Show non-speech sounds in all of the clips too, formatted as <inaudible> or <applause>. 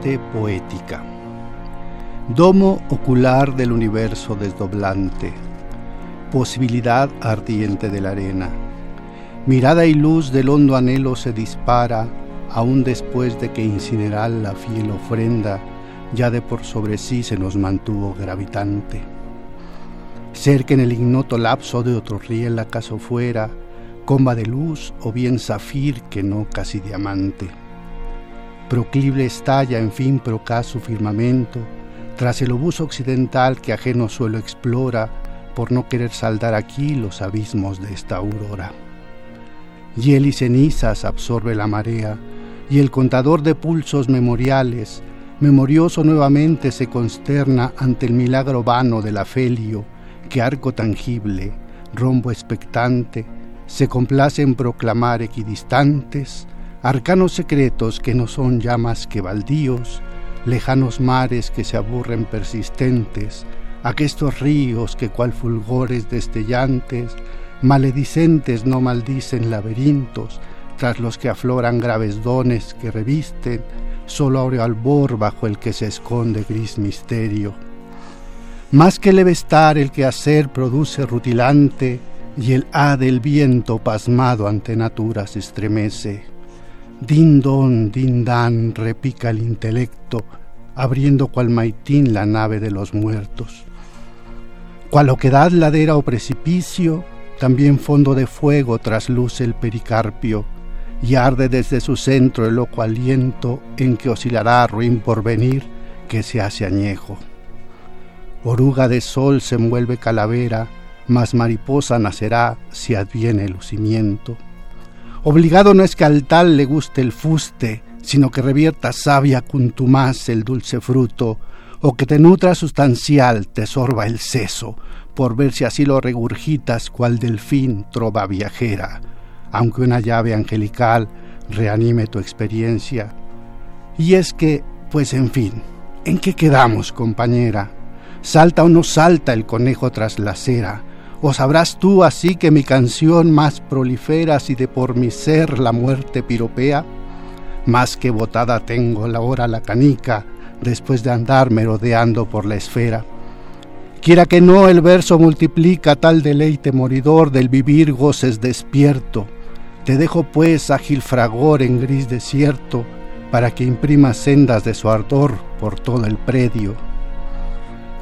Poética. Domo ocular del universo desdoblante. Posibilidad ardiente de la arena. Mirada y luz del hondo anhelo se dispara, aún después de que incinerar la fiel ofrenda ya de por sobre sí se nos mantuvo gravitante. Ser que en el ignoto lapso de otro riel acaso fuera, comba de luz o bien zafir que no casi diamante proclible estalla en fin su firmamento, tras el obuso occidental que ajeno suelo explora, por no querer saldar aquí los abismos de esta aurora. Hiel y cenizas absorbe la marea, y el contador de pulsos memoriales, memorioso nuevamente se consterna ante el milagro vano del afelio, que arco tangible, rombo expectante, se complace en proclamar equidistantes, arcanos secretos que no son ya más que baldíos, lejanos mares que se aburren persistentes, aquestos ríos que cual fulgores destellantes, maledicentes no maldicen laberintos, tras los que afloran graves dones que revisten, solo aureo albor bajo el que se esconde gris misterio. Más que leve estar el que hacer produce rutilante, y el ha del viento pasmado ante natura se estremece. Din don, din dan, repica el intelecto, abriendo cual maitín la nave de los muertos. Cual oquedad ladera o precipicio, también fondo de fuego trasluce el pericarpio, y arde desde su centro el loco aliento en que oscilará ruin por venir que se hace añejo. Oruga de sol se envuelve calavera, mas mariposa nacerá si adviene lucimiento. Obligado no es que al tal le guste el fuste, sino que revierta sabia contumaz el dulce fruto, o que te nutra sustancial, te sorba el seso, por ver si así lo regurgitas cual delfín trova viajera, aunque una llave angelical reanime tu experiencia. Y es que, pues en fin, ¿en qué quedamos, compañera? ¿Salta o no salta el conejo tras la cera? ¿O sabrás tú así que mi canción más prolifera si de por mi ser la muerte piropea? Más que botada tengo la hora la canica, después de andar merodeando por la esfera. Quiera que no, el verso multiplica tal deleite moridor del vivir goces despierto. Te dejo pues ágil fragor en gris desierto, para que imprima sendas de su ardor por todo el predio.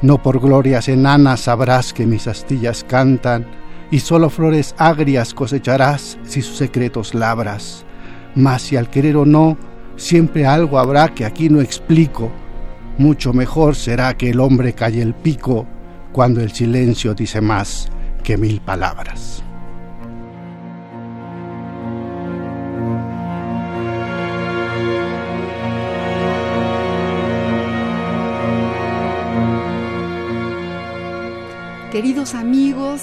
No por glorias enanas sabrás que mis astillas cantan, y solo flores agrias cosecharás si sus secretos labras. Mas si al querer o no, siempre algo habrá que aquí no explico. Mucho mejor será que el hombre calle el pico cuando el silencio dice más que mil palabras. Queridos amigos,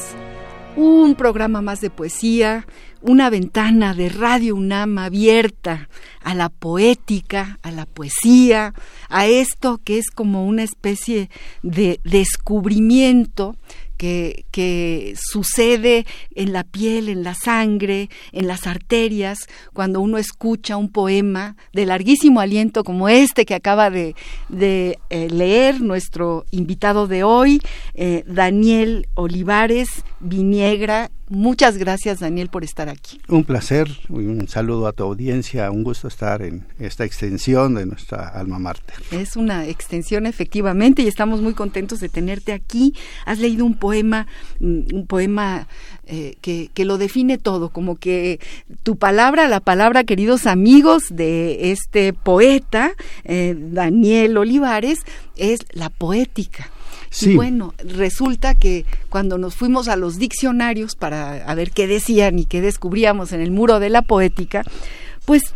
un programa más de poesía, una ventana de Radio UNAM abierta a la poética, a la poesía, a esto que es como una especie de descubrimiento que, sucede en la piel, en la sangre, en las arterias, cuando uno escucha un poema de larguísimo aliento como este que acaba de, eh, leer nuestro invitado de hoy, eh, Daniel Olivares Viniegra, Muchas gracias, Daniel, por estar aquí. Un placer, un saludo a tu audiencia, un gusto estar en esta extensión de nuestra alma mater. Es una extensión, efectivamente, y estamos muy contentos de tenerte aquí. Has leído un poema, mm, un poema eh, que, que, lo define todo, como que tu palabra, la palabra, queridos amigos de este poeta, eh, Daniel Olivares, es la poética. Y bueno, resulta que cuando nos fuimos a los diccionarios para ver qué decían y qué descubríamos en el muro de la poética, pues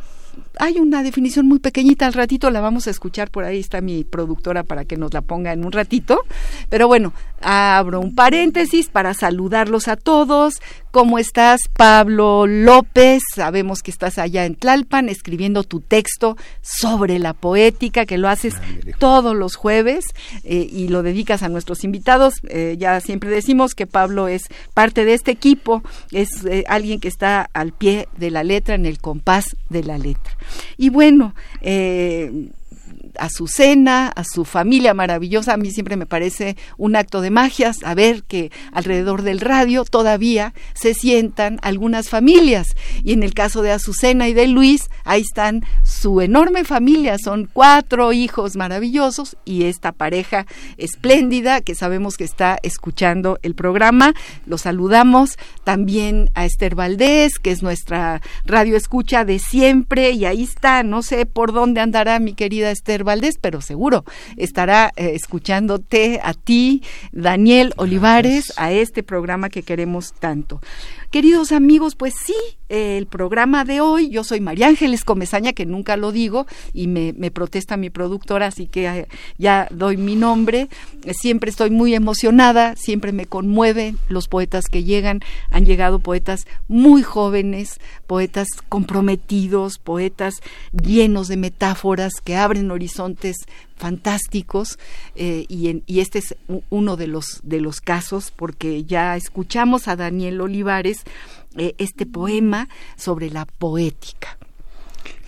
hay una definición muy pequeñita, al ratito la vamos a escuchar, por ahí está mi productora para que nos la ponga en un ratito. Pero bueno, abro un paréntesis para saludarlos a todos. ¿Cómo estás, Pablo López? Sabemos que estás allá en Tlalpan escribiendo tu texto sobre la poética, que lo haces ah, todos los jueves eh, y lo dedicas a nuestros invitados. Eh, ya siempre decimos que Pablo es parte de este equipo, es eh, alguien que está al pie de la letra, en el compás de la letra. Y bueno, eh, a su cena, a su familia maravillosa. A mí siempre me parece un acto de magia saber que alrededor del radio todavía se sientan algunas familias. Y en el caso de Azucena y de Luis, ahí están su enorme familia. Son cuatro hijos maravillosos y esta pareja espléndida que sabemos que está escuchando el programa. Los saludamos también a Esther Valdés, que es nuestra radio escucha de siempre. Y ahí está, no sé por dónde andará mi querida Esther Valdés, pero seguro estará eh, escuchándote a ti, Daniel Olivares, a este programa que queremos tanto. Queridos amigos, pues sí, el programa de hoy, yo soy María Ángeles Comezaña, que nunca lo digo, y me, protesta mi productora, así que eh, ya doy mi nombre. Siempre estoy muy emocionada, siempre me conmueven los poetas que llegan. Han llegado poetas muy jóvenes, poetas comprometidos, poetas llenos de metáforas que abren horizontes fantásticos eh, y, y, este es uno de los de los casos porque ya escuchamos a Daniel Olivares eh, este poema sobre la poética.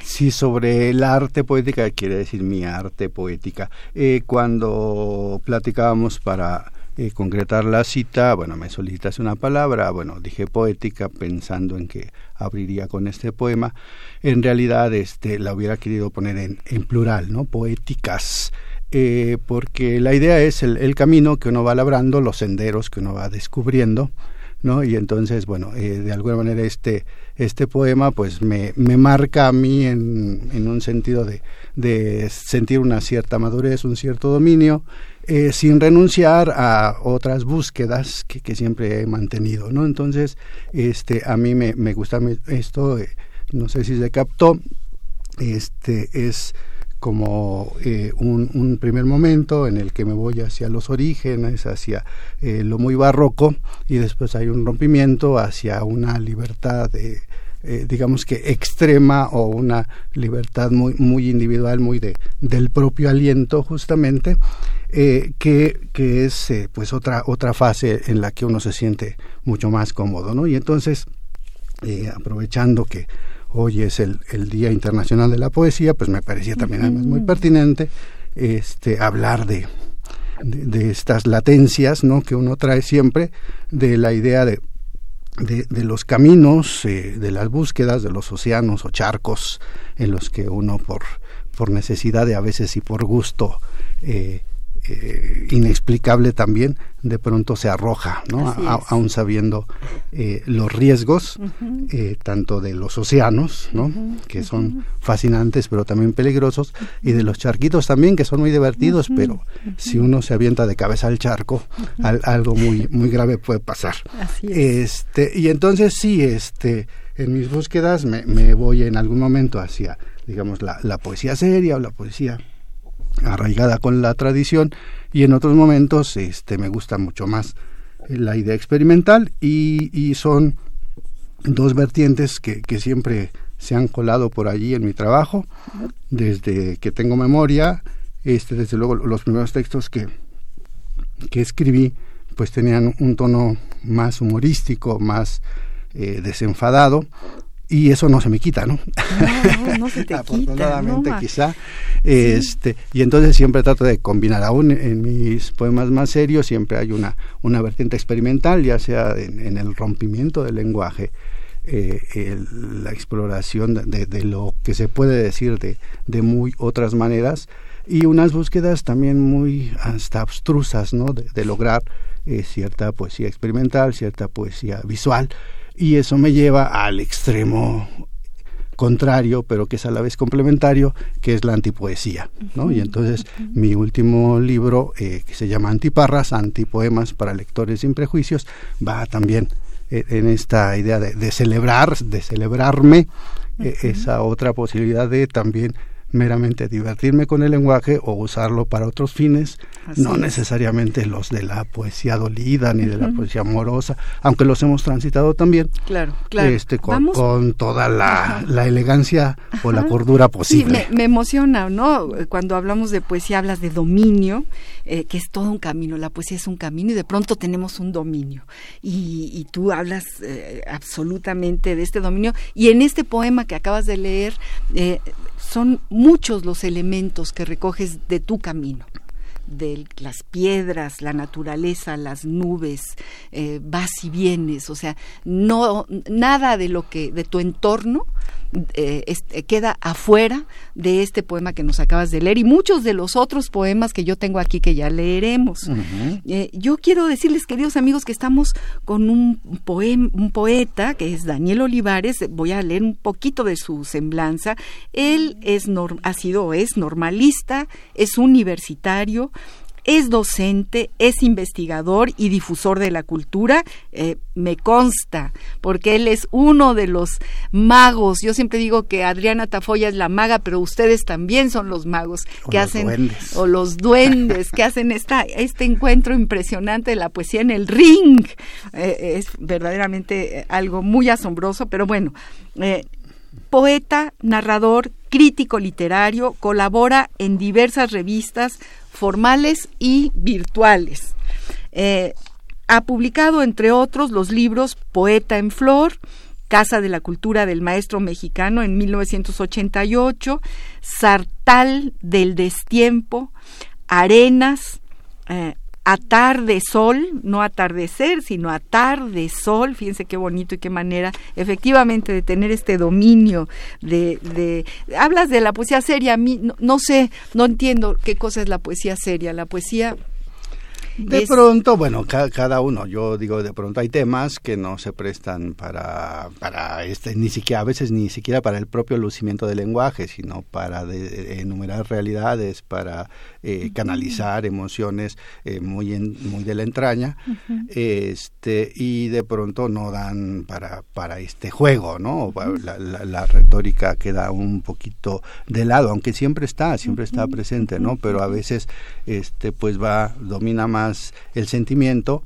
Sí, sobre el arte poética, quiere decir mi arte poética. Eh, cuando platicábamos para concretar la cita, bueno, me solicitas una palabra, bueno, dije poética pensando en que abriría con este poema. En realidad, este, la hubiera querido poner en, en plural, ¿no? Poéticas. Eh, porque la idea es el, el, camino que uno va labrando, los senderos que uno va descubriendo, ¿no? Y entonces, bueno, eh, de alguna manera este, este poema pues me, me marca a mí en, en un sentido de, de, sentir una cierta madurez, un cierto dominio, eh, sin renunciar a otras búsquedas que, que, siempre he mantenido, ¿no? Entonces, este, a mí me, me gusta esto, eh, no sé si se captó, este, es como eh, un, primer momento en el que me voy hacia los orígenes, hacia eh, lo muy barroco, y después hay un rompimiento hacia una libertad de, eh, digamos que extrema o una libertad muy, muy individual, muy de, del propio aliento justamente, que, que es pues otra, otra fase en la que uno se siente mucho más cómodo, ¿no? Y entonces, aprovechando que hoy es el, el, Día Internacional de la Poesía, pues me parecía también además muy pertinente este, hablar de, de, estas latencias ¿no? que uno trae siempre, de la idea de, de, los caminos, eh, de las búsquedas de los océanos o charcos en los que uno por, por necesidad de a veces y por gusto eh, eh, inexplicable también, de pronto se arroja, ¿no? aún sabiendo eh, los riesgos, eh, tanto de los océanos, ¿no? Que son fascinantes pero también peligrosos, y de los charquitos también, que son muy divertidos, pero si uno se avienta de cabeza al charco, algo muy, muy grave puede pasar. Este, y entonces sí, este, en mis búsquedas me, me voy en algún momento hacia, digamos, la, la poesía seria o la poesía arraigada con la tradición y en otros momentos este me gusta mucho más la idea experimental y, son dos vertientes que, que, siempre se han colado por allí en mi trabajo desde que tengo memoria este desde luego los primeros textos que que escribí pues tenían un tono más humorístico más eh, desenfadado y eso no se me quita, ¿no? No, no, se <laughs> te Afortunadamente, quizá. Este, Y entonces siempre trato de combinar, aún en mis poemas más serios, siempre hay una, una vertiente experimental, ya sea en, el rompimiento del lenguaje, eh, la exploración de, de, lo que se puede decir de, de muy otras maneras y unas búsquedas también muy hasta abstrusas, ¿no? De, lograr eh, cierta poesía experimental, cierta poesía visual y eso me lleva al extremo contrario, pero que es a la vez complementario, que es la antipoesía, ¿no? Y entonces mi último libro, eh, que se llama Antiparras, Antipoemas para lectores sin prejuicios, va también eh, en esta idea de, celebrar, de celebrarme, eh, esa otra posibilidad de también meramente divertirme con el lenguaje o usarlo para otros fines, no necesariamente los de la poesía dolida ni de la poesía amorosa, aunque los hemos transitado también. Claro, claro. Este, con, toda la, elegancia o la cordura posible. Sí, me, emociona, ¿no? Cuando hablamos de poesía hablas de dominio, eh, que es todo un camino, la poesía es un camino y de pronto tenemos un dominio. Y, tú hablas eh, absolutamente de este dominio y en este poema que acabas de leer, eh, son muchos los elementos que recoges de tu camino de las piedras, la naturaleza, las nubes, eh, vas y vienes, o sea, no nada de lo que de tu entorno eh, eh, queda afuera de este poema que nos acabas de leer y muchos de los otros poemas que yo tengo aquí que ya leeremos. Eh, yo quiero decirles, queridos amigos, que estamos con un, poema, un poeta que es Daniel Olivares. Voy a leer un poquito de su semblanza. Él es ha sido es normalista, es universitario, es docente, es investigador y difusor de la cultura, eh, me consta, porque él es uno de los magos. Yo siempre digo que Adriana Tafoya es la maga, pero ustedes también son los magos que hacen, o los duendes, que hacen esta, este encuentro impresionante de la poesía en el ring. Eh, es verdaderamente algo muy asombroso, pero bueno. Eh, poeta, narrador, crítico literario, colabora en diversas revistas, formales y virtuales. Eh, ha publicado, entre otros, los libros Poeta en Flor, Casa de la Cultura del Maestro Mexicano en 1988, Sartal del Destiempo, Arenas, eh, atarde sol, no atardecer, sino atarde sol, fíjense qué bonito y qué manera efectivamente de tener este dominio de, de hablas de la poesía seria, a mí no, no sé, no entiendo qué cosa es la poesía seria, la poesía de pronto, bueno, cada uno, yo digo, de pronto hay temas que no se prestan para, para este, ni siquiera, a veces ni siquiera para el propio lucimiento del lenguaje, sino para enumerar realidades, para eh, canalizar emociones eh, muy, muy de la entraña, este, y de pronto no dan para, para este juego, ¿no? La, la, retórica queda un poquito de lado, aunque siempre está, siempre está presente, ¿no? Pero a veces, este, pues va, domina más el sentimiento,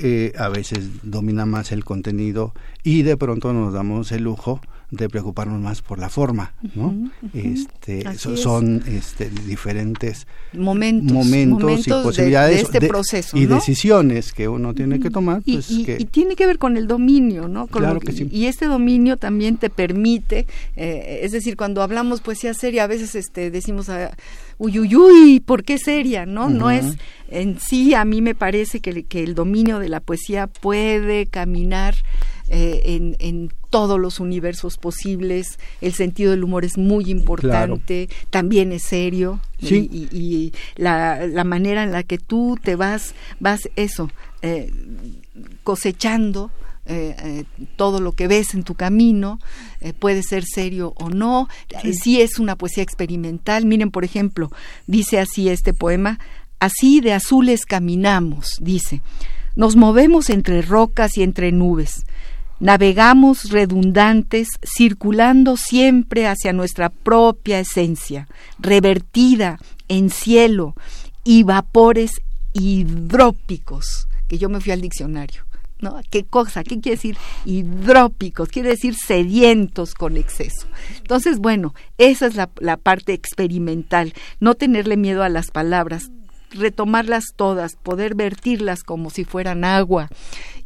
eh, a veces domina más el contenido y de pronto nos damos el lujo de preocuparnos más por la forma, ¿no? Este, son este, diferentes momentos, momentos, y posibilidades de, este proceso y decisiones que uno tiene que tomar. Pues, y, tiene que ver con el dominio, ¿no? claro que, sí. Y este dominio también te permite, eh, es decir, cuando hablamos poesía seria, a veces este, decimos, a, ah, uy, uy, uy, ¿por qué seria? ¿No? No es en sí, a mí me parece que, que el dominio de la poesía puede caminar eh, en, en, todos los universos posibles. El sentido del humor es muy importante, también es serio. Y, la, la, manera en la que tú te vas, vas eso, eh, cosechando. Eh, todo lo que ves en tu camino puede ser serio o no. Sí. sí es una poesía experimental. Miren, por ejemplo, dice así este poema, así de azules caminamos, dice. Nos movemos entre rocas y entre nubes. Navegamos redundantes, circulando siempre hacia nuestra propia esencia, revertida en cielo y vapores hidrópicos, que yo me fui al diccionario. ¿No? ¿Qué cosa? ¿Qué quiere decir hidrópicos? Quiere decir sedientos con exceso. Entonces, bueno, esa es la, parte experimental, no tenerle miedo a las palabras, retomarlas todas, poder vertirlas como si fueran agua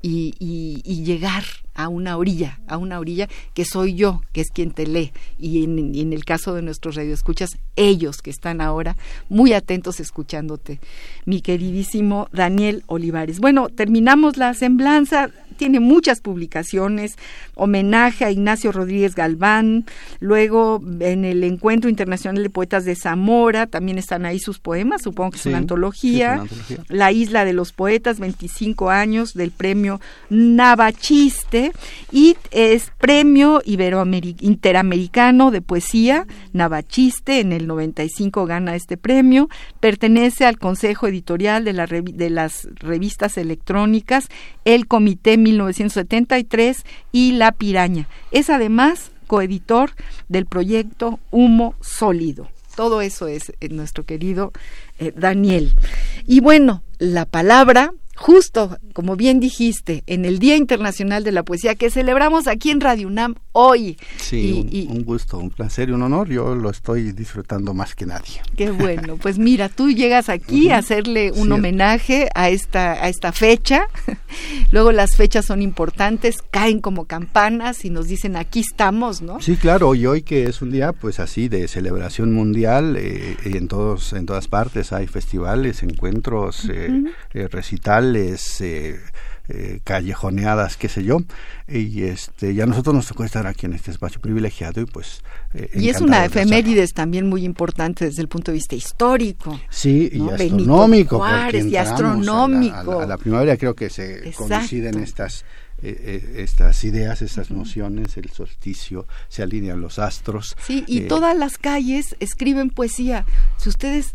y llegar a una orilla, a una orilla que soy yo, que es quien te lee. Y en, en el caso de nuestros radioescuchas, ellos que están ahora muy atentos escuchándote, mi queridísimo Daniel Olivares. Bueno, terminamos la semblanza tiene muchas publicaciones, homenaje a Ignacio Rodríguez Galván, luego en el Encuentro Internacional de Poetas de Zamora, también están ahí sus poemas, supongo que es, una, antología. La Isla de los Poetas, 25 años del premio Navachiste, y es premio interamericano de poesía, Navachiste, en el 95 gana este premio, pertenece al Consejo Editorial de, la, de las revistas electrónicas, el Comité 1973 y La Piraña. Es además coeditor del proyecto Humo Sólido. Todo eso es eh, nuestro querido eh, Daniel. Y bueno, la palabra justo, como bien dijiste, en el Día Internacional de la Poesía que celebramos aquí en Radio UNAM hoy. Sí, un, gusto, un placer y un honor. Yo lo estoy disfrutando más que nadie. Qué <laughs> bueno. Pues mira, tú llegas aquí a hacerle un homenaje a esta, a esta fecha. <laughs> Luego las fechas son importantes, caen como campanas y nos dicen aquí estamos, ¿no? Sí, claro. Y hoy que es un día, pues así, de celebración mundial, eh, en, todos, en todas partes hay festivales, encuentros, eh, eh, recitales eh, eh, callejoneadas, qué sé yo, y este ya a nosotros nos tocó estar aquí en este espacio privilegiado y pues eh, y es una efemérides también muy importante desde el punto de vista histórico sí y astronómico y astronómico a la, primavera creo que se coinciden estas estas ideas, estas nociones, el solsticio, se alinean los astros. Sí, y todas las calles escriben poesía. Si ustedes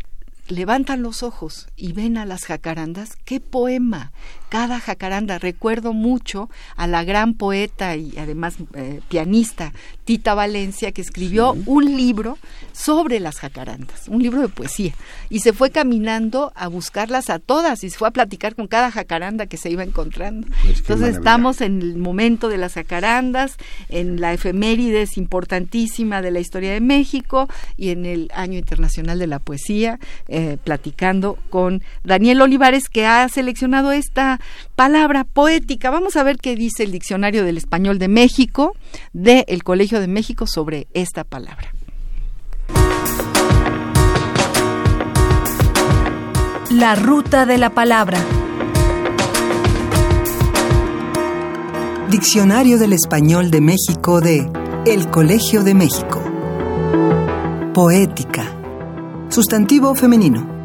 levantan los ojos y ven a las jacarandas, qué poema, cada jacaranda. Recuerdo mucho a la gran poeta y además eh, pianista Tita Valencia, que escribió un libro sobre las jacarandas, un libro de poesía, y se fue caminando a buscarlas a todas y se fue a platicar con cada jacaranda que se iba encontrando. Pues Entonces estamos en el momento de las jacarandas, en la efemérides importantísima de la historia de México y en el Año Internacional de la Poesía, eh, platicando con Daniel Olivares, que ha seleccionado esta palabra poética. Vamos a ver qué dice el Diccionario del Español de México, del el Colegio de México, sobre esta palabra. La ruta de la palabra. Diccionario del Español de México de El Colegio de México. Poética. Sustantivo femenino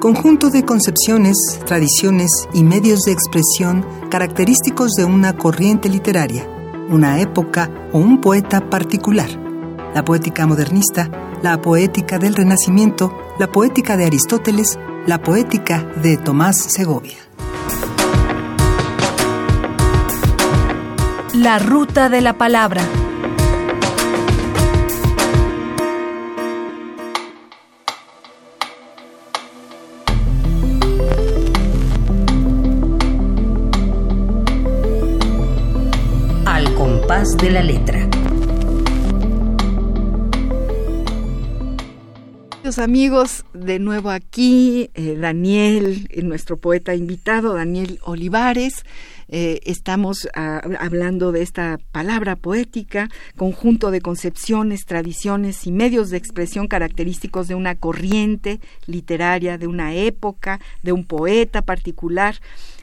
conjunto de concepciones, tradiciones y medios de expresión característicos de una corriente literaria, una época o un poeta particular. La poética modernista, la poética del Renacimiento, la poética de Aristóteles, la poética de Tomás Segovia. La ruta de la palabra. De la letra. Amigos, de nuevo aquí, eh, Daniel, eh, nuestro poeta invitado, Daniel Olivares. Eh, estamos ah, hablando de esta palabra poética, conjunto de concepciones, tradiciones y medios de expresión característicos de una corriente literaria, de una época, de un poeta particular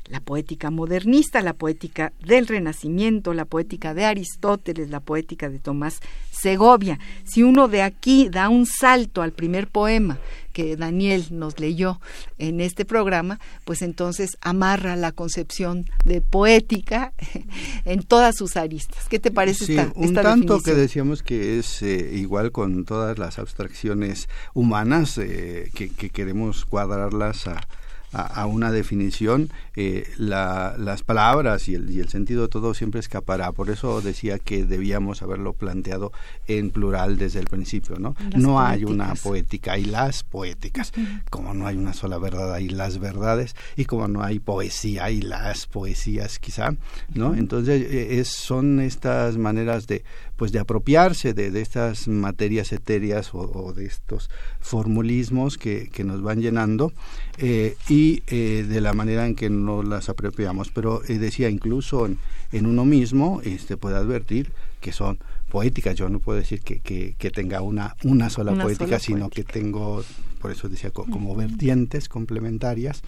la poética modernista, la poética del Renacimiento, la poética de Aristóteles, la poética de Tomás Segovia. Si uno de aquí da un salto al primer poema que Daniel nos leyó en este programa, pues entonces amarra la concepción de poética <laughs> en todas sus aristas. ¿Qué te parece sí, esta, un tanto que decíamos que es eh, igual con todas las abstracciones humanas eh, que, que, queremos cuadrarlas a a, una definición, eh, las palabras y el, y el, sentido de todo siempre escapará. Por eso decía que debíamos haberlo planteado en plural desde el principio, ¿no? no hay una poética, hay las poéticas. Como no hay una sola verdad, hay las verdades. Y como no hay poesía, hay las poesías, quizá, ¿no? Entonces, eh, es, son estas maneras de pues de apropiarse de, de estas materias etéreas o, de estos formulismos que, que, nos van llenando eh, y eh, de la manera en que nos las apropiamos. Pero eh, decía, incluso en, en, uno mismo este, puede advertir que son poéticas. Yo no puedo decir que, que, tenga una, una sola poética, sino que tengo, por eso decía, como vertientes complementarias.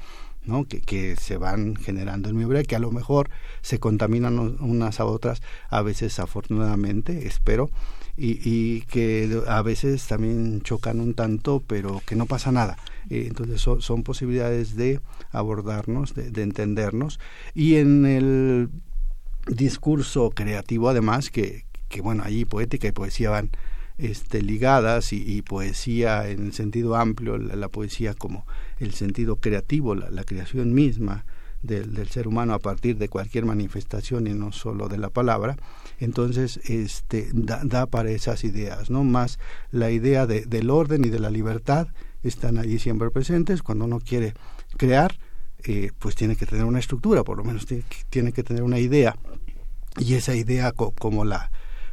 ¿No? Que, se van generando en mi obra, que a lo mejor se contaminan unas a otras, a veces afortunadamente, espero, y, que a veces también chocan un tanto, pero que no pasa nada. Eh, entonces son, posibilidades de abordarnos, de, de entendernos, y en el discurso creativo además que, que bueno, ahí poética y poesía van este, ligadas y, poesía en el sentido amplio, la, poesía como el sentido creativo, la, creación misma del, del, ser humano a partir de cualquier manifestación y no solo de la palabra, entonces este, da, para esas ideas, ¿no? Más la idea de, del orden y de la libertad están allí siempre presentes, cuando uno quiere crear, eh, pues tiene que tener una estructura, por lo menos tiene que tener una idea, y esa idea como la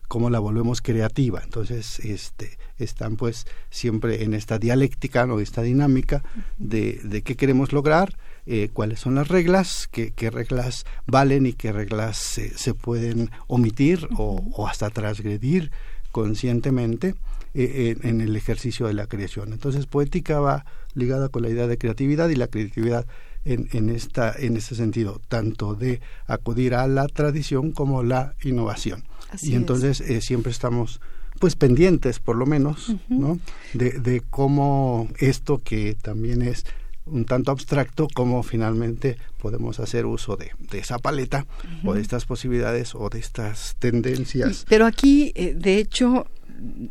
cómo la volvemos creativa. Entonces, este, están pues siempre en esta dialéctica, ¿no? esta dinámica de, de qué queremos lograr, eh, cuáles son las reglas, qué, qué, reglas valen y qué reglas se, pueden omitir o, hasta transgredir conscientemente eh, en el ejercicio de la creación. Entonces, poética va ligada con la idea de creatividad y la creatividad en, en, esta, en este sentido, tanto de acudir a la tradición como la innovación y entonces eh, siempre estamos pues pendientes por lo menos no de, de cómo esto que también es un tanto abstracto, cómo finalmente podemos hacer uso de, de esa paleta o de estas posibilidades o de estas tendencias. Pero aquí, eh, de hecho,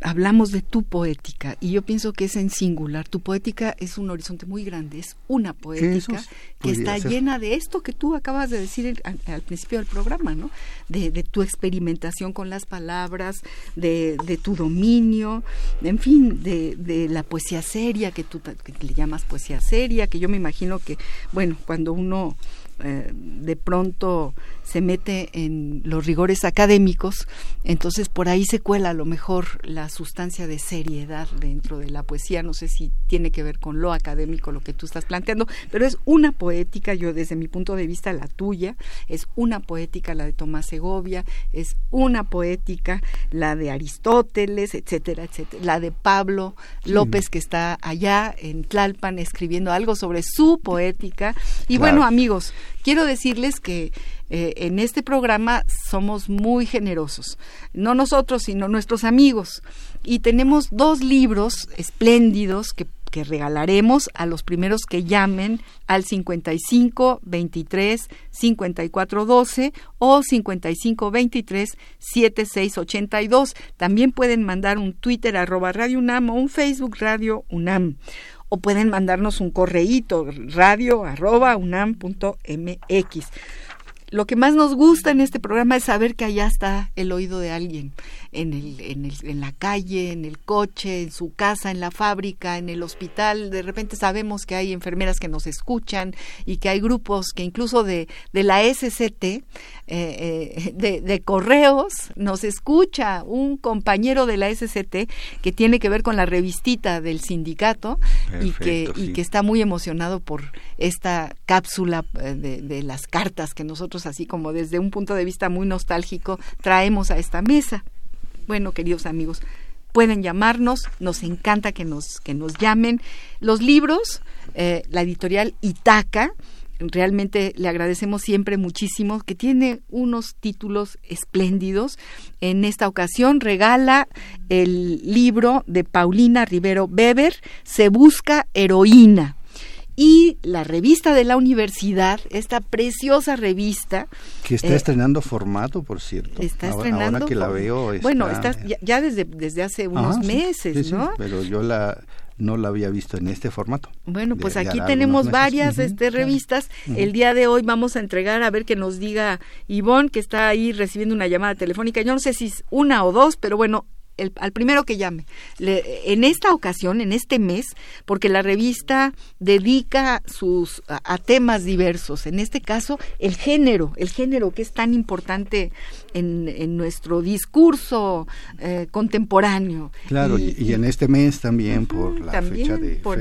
hablamos de tu poética y yo pienso que es en singular. Tu poética es un horizonte muy grande, es una poética que está llena de esto que tú acabas de decir al, principio del programa, ¿no? De, tu experimentación con las palabras, de, tu dominio, en fin, de, la poesía seria que tú le llamas poesía seria, que yo me imagino que, bueno, cuando uno eh, de pronto se mete en los rigores académicos, entonces por ahí se cuela a lo mejor la sustancia de seriedad dentro de la poesía. No sé si tiene que ver con lo académico lo que tú estás planteando, pero es una poética, yo desde mi punto de vista la tuya, es una poética la de Tomás Segovia, es una poética la de Aristóteles, etcétera, etcétera, la de Pablo López que está allá en Tlalpan escribiendo algo sobre su poética. Y bueno, amigos, quiero decirles que eh, en este programa somos muy generosos, no nosotros, sino nuestros amigos. Y tenemos dos libros espléndidos que, que regalaremos a los primeros que llamen al 55 23 54 12 o 55 23 76 82. También pueden mandar un Twitter arroba Radio UNAM o un Facebook Radio UNAM o pueden mandarnos un correíto radio arroba unam.mx. Lo que más nos gusta en este programa es saber que allá está el oído de alguien, en, el, en, el, en la calle, en el coche, en su casa, en la fábrica, en el hospital. De repente sabemos que hay enfermeras que nos escuchan y que hay grupos que incluso de, de la SCT, eh, eh, de, de, correos, nos escucha un compañero de la SCT que tiene que ver con la revistita del sindicato y, que, y que está muy emocionado por esta cápsula eh, de, de las cartas que nosotros, así como desde un punto de vista muy nostálgico, traemos a esta mesa. Bueno, queridos amigos, pueden llamarnos, nos encanta que nos, que nos llamen. Los libros, eh, la editorial Itaca, realmente le agradecemos siempre muchísimo, que tiene unos títulos espléndidos. En esta ocasión regala el libro de Paulina Rivero Weber, Se busca heroína y la revista de la universidad, esta preciosa revista. Que está eh, estrenando formato, por cierto. Está estrenando. Ahora que la veo. bueno, está ya, desde, desde hace unos meses, ¿no? pero yo la no la había visto en este formato. Bueno, pues aquí tenemos varias este, revistas. El día de hoy vamos a entregar, a ver que nos diga Ivonne, que está ahí recibiendo una llamada telefónica. Yo no sé si es una o dos, pero bueno, al primero que llame. en esta ocasión, en este mes, porque la revista dedica sus a, temas diversos. En este caso, el género, el género que es tan importante en, nuestro discurso eh, contemporáneo. Claro, y, en este mes también por la fecha de, por,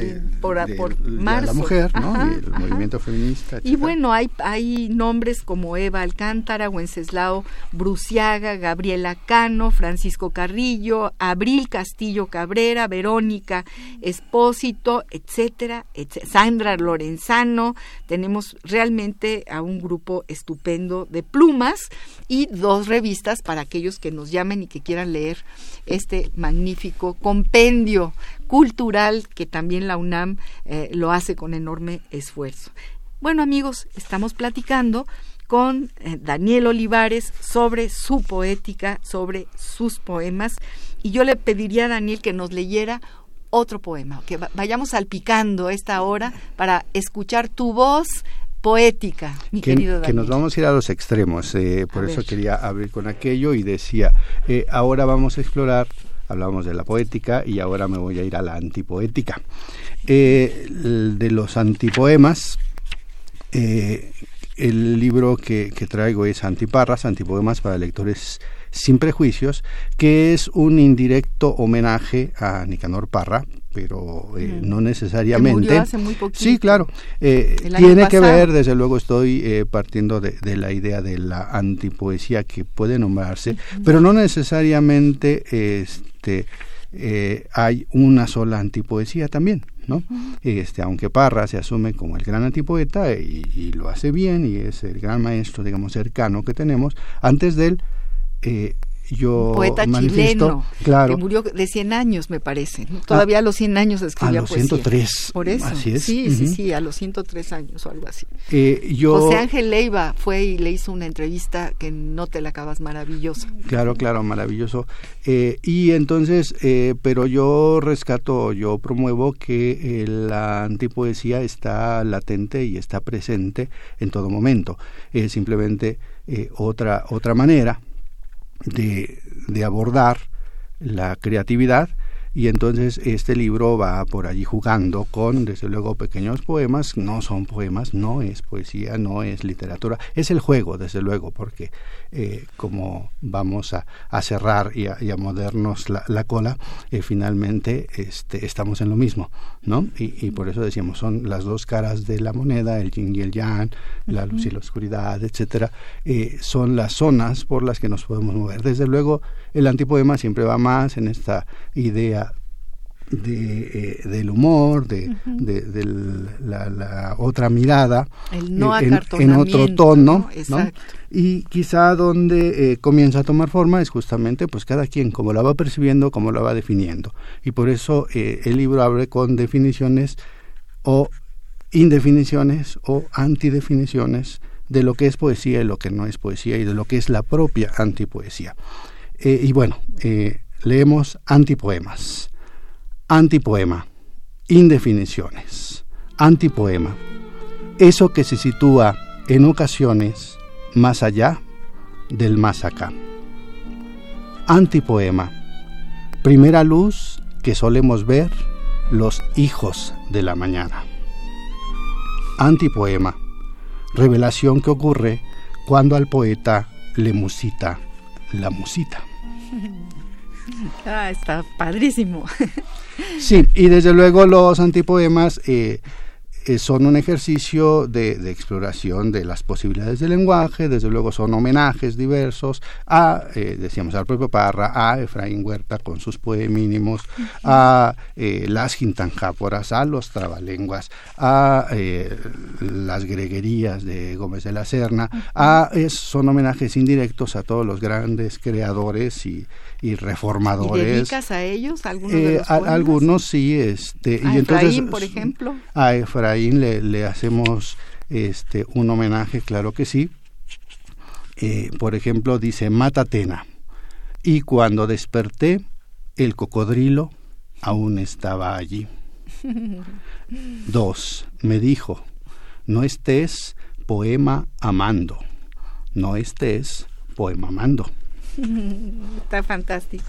la mujer, ¿no? y el movimiento feminista. Y bueno, hay, hay nombres como Eva Alcántara, Wenceslao Bruciaga, Gabriela Cano, Francisco Carrillo, Abril Castillo Cabrera, Verónica Espósito, etcétera, etcétera, Sandra Lorenzano. Tenemos realmente a un grupo estupendo de plumas y dos revistas para aquellos que nos llamen y que quieran leer este magnífico compendio cultural que también la UNAM eh, lo hace con enorme esfuerzo. Bueno amigos, estamos platicando con eh, Daniel Olivares sobre su poética, sobre sus poemas y yo le pediría a Daniel que nos leyera otro poema, que vayamos salpicando esta hora para escuchar tu voz poética, mi que, querido Que nos vamos a ir a los extremos, eh, por eso quería abrir con aquello y decía, eh, ahora vamos a explorar, hablábamos de la poética y ahora me voy a ir a la antipoética. Eh, de los antipoemas, el libro que, que, traigo es Antiparras, Antipoemas para lectores sin prejuicios, que es un indirecto homenaje a Nicanor Parra, pero eh, mm. no necesariamente. hace muy sí, claro. Eh, tiene que ver, desde luego estoy eh, partiendo de, la idea de la antipoesía que puede nombrarse, pero no necesariamente este, hay una sola antipoesía también. ¿no? este, aunque Parra se asume como el gran antipoeta y, y, lo hace bien y es el gran maestro, digamos, cercano que tenemos, antes de él eh, yo poeta chileno claro, que murió de 100 años me parece todavía a, los 100 años escribía a los 103 por eso. así es. sí sí sí a los 103 años o algo así. Eh, yo, José Ángel Leiva fue y le hizo una entrevista que no te la acabas maravillosa. Claro claro maravilloso. Eh, y entonces eh, pero yo rescato yo promuevo que la antipoesía está latente y está presente en todo momento. Es simplemente otra otra manera de, de abordar la creatividad. Y entonces este libro va por allí jugando con, desde luego, pequeños poemas, no son poemas, no es poesía, no es literatura, es el juego, desde luego, porque eh, como vamos a, a cerrar y a, y a modernos la, la cola, eh, finalmente este, estamos en lo mismo, ¿no? Y, y, por eso decíamos, son las dos caras de la moneda, el yin y el yang, la luz y la oscuridad, etcétera, eh, son las zonas por las que nos podemos mover. Desde luego, el antipoema siempre va más en esta idea de, eh, del humor, de, de, la, otra mirada, en, otro tono, y quizá donde eh, comienza a tomar forma es justamente pues cada quien como la va percibiendo, como la va definiendo. Y por eso eh, el libro abre con definiciones o indefiniciones o antidefiniciones de lo que es poesía y lo que no es poesía y de lo que es la propia antipoesía. y bueno, leemos antipoemas. Antipoema. Indefiniciones. Antipoema. Eso que se sitúa en ocasiones más allá del más acá. Antipoema. Primera luz que solemos ver los hijos de la mañana. Antipoema. Revelación que ocurre cuando al poeta le musita la musita. <laughs> <laughs> Ah, está padrísimo. <laughs> Sí, y desde luego los antipoemas eh, eh, son un ejercicio de, exploración de las posibilidades del lenguaje, desde luego son homenajes diversos a, eh, decíamos, al propio Parra, a Efraín Huerta con sus poemínimos, a eh, las gintanjáporas, a los trabalenguas, a las greguerías de Gómez de la Serna, a, son homenajes indirectos a todos los grandes creadores y, reformadores. ¿Y dedicas a ellos algunos de los Algunos sí, este, y entonces, por ejemplo. A Efraín le, hacemos este, un homenaje, claro que sí. Eh, por ejemplo, dice Matatena. Y cuando desperté, el cocodrilo aún estaba allí. <laughs> Dos, me dijo, no estés poema amando, no estés poema amando. <laughs> Está fantástico.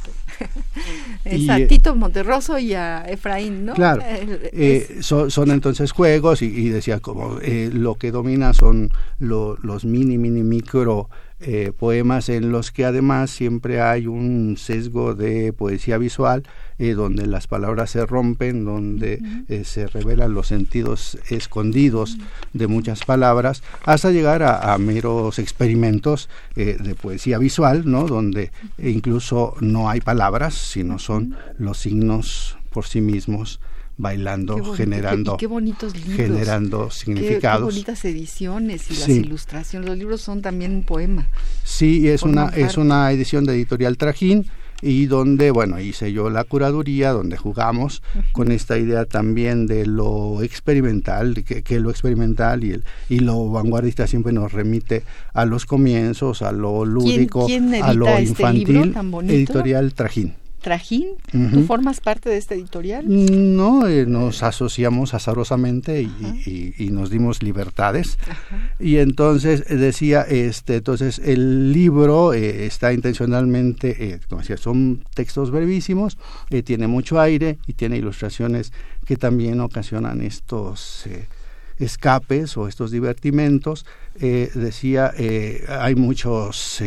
<laughs> es a Tito Monterroso y a Efraín, ¿no? Claro. <laughs> Eh, son, entonces juegos y, decía como eh, lo que domina son los mini, mini, micro eh, poemas en los que además siempre hay un sesgo de poesía visual, eh, donde las palabras se rompen, donde eh, se revelan los sentidos escondidos de muchas palabras, hasta llegar a, meros experimentos de poesía visual, ¿no? donde incluso no hay palabras, sino son los signos por sí mismos bailando, generando, qué, bonitos libros, generando significados. Qué, bonitas ediciones y las ilustraciones. Los libros son también un poema. Sí, es una es una edición de editorial Trajín y donde bueno hice yo la curaduría donde jugamos con esta idea también de lo experimental que, que, lo experimental y el y lo vanguardista siempre nos remite a los comienzos a lo lúdico a lo este infantil editorial Trajín Trajín. ¿Tú formas parte de esta editorial? No, eh, nos asociamos azarosamente y, nos dimos libertades. Y entonces eh, decía, este, entonces el libro eh, está intencionalmente, como decía, son textos brevísimos, tiene mucho aire y tiene ilustraciones que también ocasionan estos escapes o estos divertimentos. decía, hay muchos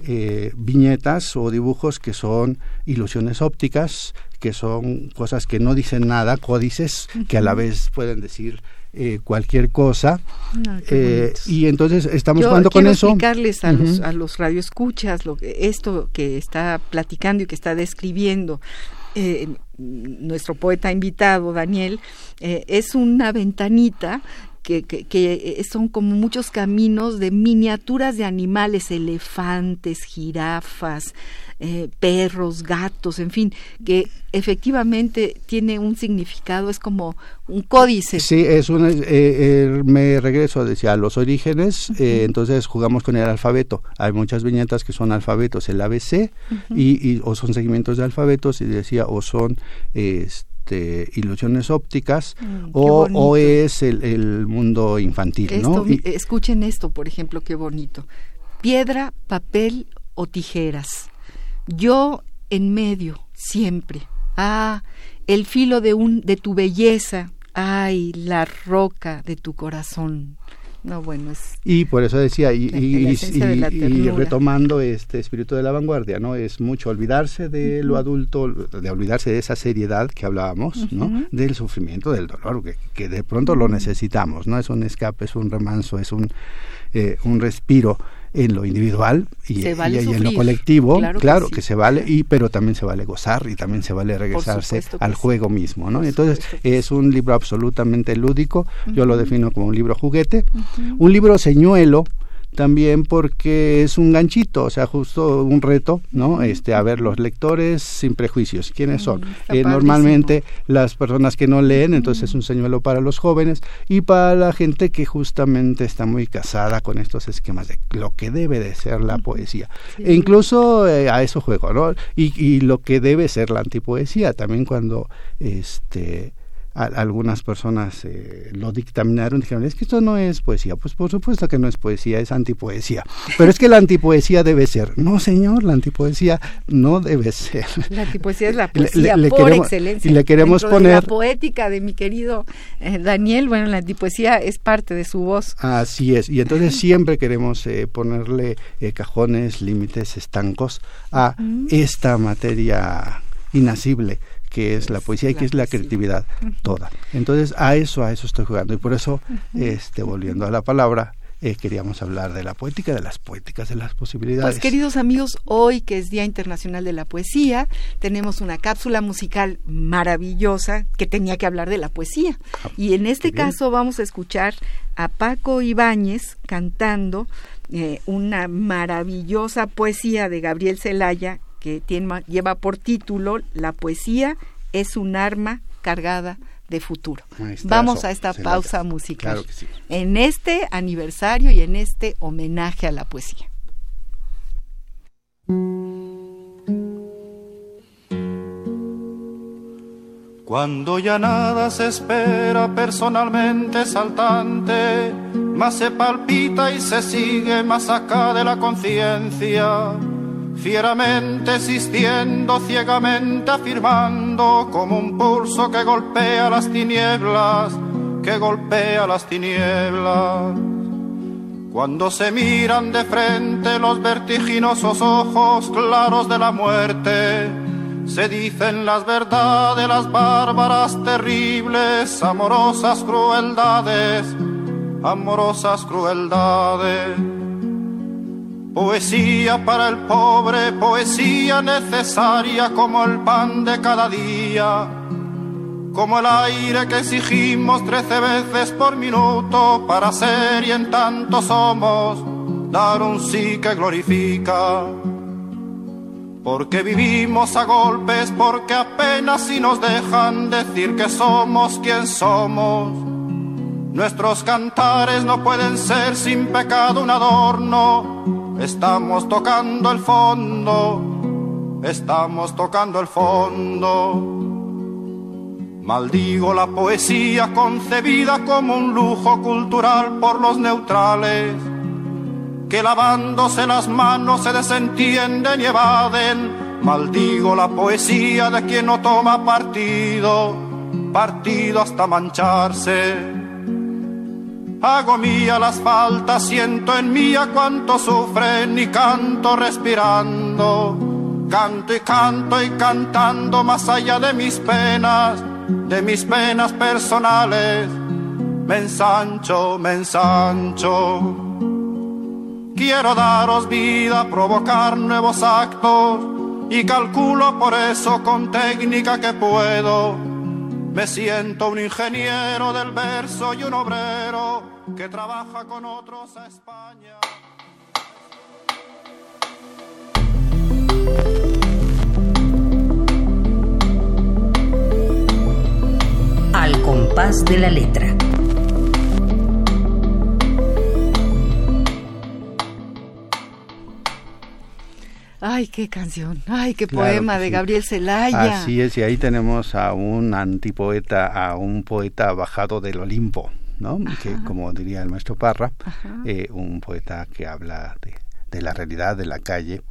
eh, viñetas o dibujos que son ilusiones ópticas, que son cosas que no dicen nada, códices, que a la vez pueden decir eh, cualquier cosa. Ah, eh, y entonces estamos jugando con eso. explicarles a, los, a los radioescuchas lo que, esto que está platicando y que está describiendo. nuestro poeta invitado, Daniel, es una ventanita que, que, son como muchos caminos de miniaturas de animales, elefantes, jirafas, eh, perros, gatos, en fin, que efectivamente tiene un significado, es como un códice. Sí, es un, eh, eh, me regreso decía, a los orígenes, entonces jugamos con el alfabeto. Hay muchas viñetas que son alfabetos, el ABC, y, o son segmentos de alfabetos, y decía, o son... Este, este, ilusiones ópticas mm, o, es el, mundo infantil. ¿no? escuchen esto, por ejemplo, qué bonito. Piedra, papel o tijeras. Yo en medio, siempre. Ah, el filo de, un, de tu belleza. Ay, la roca de tu corazón. No, bueno, es y por eso decía, y, y, retomando este espíritu de la vanguardia, ¿no? Es mucho olvidarse de lo adulto, de olvidarse de esa seriedad que hablábamos, ¿no? Del sufrimiento, del dolor, que, que de pronto lo necesitamos, ¿no? Es un escape, es un remanso, es un, eh, un respiro en lo individual y, en lo colectivo, claro, que, se vale, y pero también se vale gozar y también se vale regresarse al juego mismo, ¿no? Entonces es un libro absolutamente lúdico, yo lo defino como un libro juguete, un libro señuelo, también porque es un ganchito, o sea, justo un reto, ¿no? Este, a ver, los lectores sin prejuicios, ¿quiénes son? Eh, normalmente las personas que no leen, entonces es un señuelo para los jóvenes y para la gente que justamente está muy casada con estos esquemas de lo que debe de ser la poesía. E incluso eh, a eso juego, ¿no? Y, y lo que debe ser la antipoesía, también cuando este algunas personas eh, lo dictaminaron, dijeron, es que esto no es poesía. Pues por supuesto que no es poesía, es antipoesía. Pero es que la antipoesía debe ser. No, señor, la antipoesía no debe ser. La antipoesía es la <laughs> poesía por excelencia. Y le queremos poner... la poética de mi querido eh, Daniel, bueno, la antipoesía es parte de su voz. Así es. Y entonces siempre queremos eh, ponerle cajones, límites, estancos a esta materia inasible que es la poesía y que es la creatividad toda. Entonces, a eso, a eso estoy jugando. Y por eso, este, volviendo a la palabra, eh, queríamos hablar de la poética, de las poéticas, de las posibilidades. Pues queridos amigos, hoy que es Día Internacional de la Poesía, tenemos una cápsula musical maravillosa que tenía que hablar de la poesía. Ah, y en este caso vamos a escuchar a Paco Ibáñez cantando eh, una maravillosa poesía de Gabriel Celaya que tiene, lleva por título La poesía es un arma cargada de futuro. Vamos a esta pausa musical. En este aniversario y en este homenaje a la poesía. Cuando ya nada se espera personalmente saltante, más se palpita y se sigue más acá de la conciencia, fieramente existiendo, ciegamente afirmando, como un pulso que golpea las tinieblas, que golpea las tinieblas. Cuando se miran de frente los vertiginosos ojos claros de la muerte, se dicen las verdades, las bárbaras, terribles, amorosas crueldades, amorosas crueldades. Poesía para el pobre, poesía necesaria como el pan de cada día, como el aire que exigimos trece veces por minuto para ser y en tanto somos, dar un sí que glorifica porque vivimos a golpes, porque apenas si nos dejan decir que somos quien somos. Nuestros cantares no pueden ser sin pecado un adorno. Estamos tocando el fondo, estamos tocando el fondo. Maldigo la poesía concebida como un lujo cultural por los neutrales que lavándose las manos se desentienden y evaden. Maldigo la poesía de quien no toma partido, partido hasta mancharse. Hago mía las faltas, siento en mía cuánto sufren y canto respirando. Canto y canto y cantando más allá de mis penas, de mis penas personales. Me ensancho, me ensancho. Quiero daros vida, provocar nuevos actos y calculo por eso con técnica que puedo. Me siento un ingeniero del verso y un obrero que trabaja con otros a España. Al compás de la letra. Ay, qué canción, ay, qué poema de Gabriel Celaya. Así es, y ahí tenemos a un antipoeta, a un poeta bajado del Olimpo, ¿no? Que, como diría el maestro Parra, eh, un poeta que habla de, la realidad de la calle,